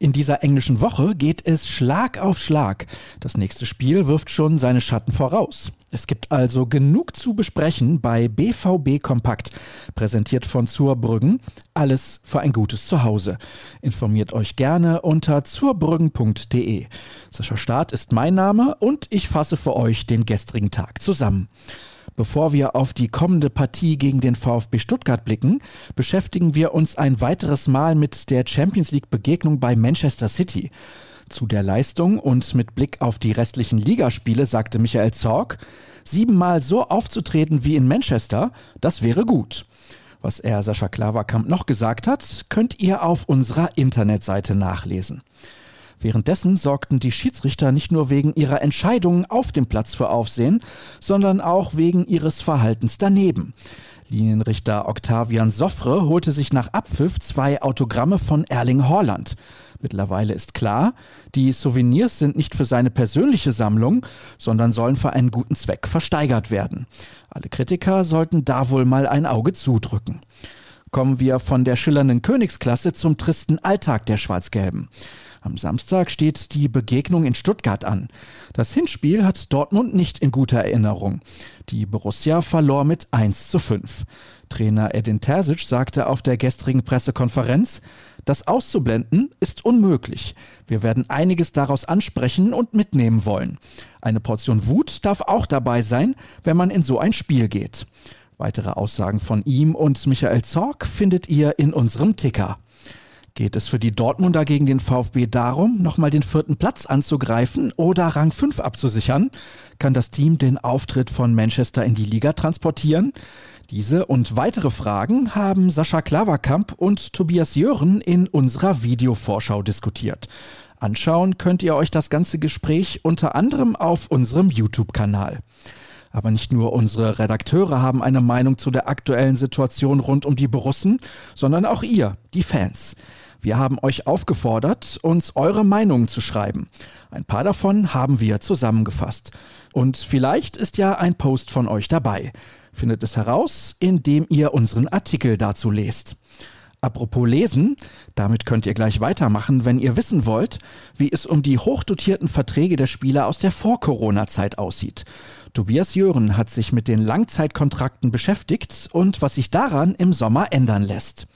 In dieser englischen Woche geht es Schlag auf Schlag. Das nächste Spiel wirft schon seine Schatten voraus. Es gibt also genug zu besprechen bei BVB Kompakt, präsentiert von Zurbrüggen. Alles für ein gutes Zuhause. Informiert euch gerne unter zurbrüggen.de. Sascha Staat ist mein Name und ich fasse für euch den gestrigen Tag zusammen. Bevor wir auf die kommende Partie gegen den VfB Stuttgart blicken, beschäftigen wir uns ein weiteres Mal mit der Champions League Begegnung bei Manchester City. Zu der Leistung und mit Blick auf die restlichen Ligaspiele sagte Michael Zorg, siebenmal so aufzutreten wie in Manchester, das wäre gut. Was er Sascha Klaverkamp noch gesagt hat, könnt ihr auf unserer Internetseite nachlesen. Währenddessen sorgten die Schiedsrichter nicht nur wegen ihrer Entscheidungen auf dem Platz für Aufsehen, sondern auch wegen ihres Verhaltens daneben. Linienrichter Octavian Soffre holte sich nach Abpfiff zwei Autogramme von Erling Haaland. Mittlerweile ist klar, die Souvenirs sind nicht für seine persönliche Sammlung, sondern sollen für einen guten Zweck versteigert werden. Alle Kritiker sollten da wohl mal ein Auge zudrücken. Kommen wir von der schillernden Königsklasse zum tristen Alltag der Schwarz-Gelben. Am Samstag steht die Begegnung in Stuttgart an. Das Hinspiel hat Dortmund nicht in guter Erinnerung. Die Borussia verlor mit 1 zu 5. Trainer Edin Terzic sagte auf der gestrigen Pressekonferenz, das auszublenden ist unmöglich. Wir werden einiges daraus ansprechen und mitnehmen wollen. Eine Portion Wut darf auch dabei sein, wenn man in so ein Spiel geht. Weitere Aussagen von ihm und Michael Zorg findet ihr in unserem Ticker. Geht es für die Dortmunder gegen den VfB darum, nochmal den vierten Platz anzugreifen oder Rang 5 abzusichern? Kann das Team den Auftritt von Manchester in die Liga transportieren? Diese und weitere Fragen haben Sascha Klaverkamp und Tobias Jören in unserer Videovorschau diskutiert. Anschauen könnt ihr euch das ganze Gespräch unter anderem auf unserem YouTube-Kanal. Aber nicht nur unsere Redakteure haben eine Meinung zu der aktuellen Situation rund um die Borussen, sondern auch ihr, die Fans. Wir haben euch aufgefordert, uns eure Meinungen zu schreiben. Ein paar davon haben wir zusammengefasst. Und vielleicht ist ja ein Post von euch dabei. Findet es heraus, indem ihr unseren Artikel dazu lest. Apropos Lesen, damit könnt ihr gleich weitermachen, wenn ihr wissen wollt, wie es um die hochdotierten Verträge der Spieler aus der Vor-Corona-Zeit aussieht. Tobias Jören hat sich mit den Langzeitkontrakten beschäftigt und was sich daran im Sommer ändern lässt.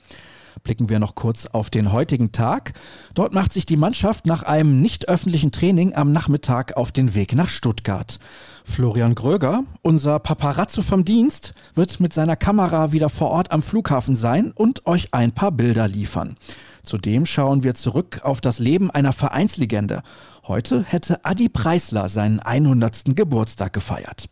Blicken wir noch kurz auf den heutigen Tag. Dort macht sich die Mannschaft nach einem nicht öffentlichen Training am Nachmittag auf den Weg nach Stuttgart. Florian Gröger, unser Paparazzo vom Dienst, wird mit seiner Kamera wieder vor Ort am Flughafen sein und euch ein paar Bilder liefern. Zudem schauen wir zurück auf das Leben einer Vereinslegende. Heute hätte Adi Preisler seinen 100. Geburtstag gefeiert.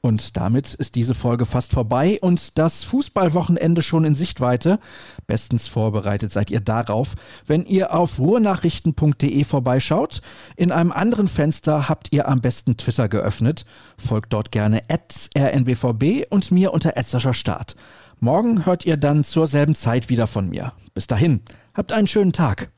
Und damit ist diese Folge fast vorbei und das Fußballwochenende schon in Sichtweite. Bestens vorbereitet seid ihr darauf, wenn ihr auf ruhrnachrichten.de vorbeischaut. In einem anderen Fenster habt ihr am besten Twitter geöffnet. Folgt dort gerne rnbvb und mir unter Start. Morgen hört ihr dann zur selben Zeit wieder von mir. Bis dahin, habt einen schönen Tag.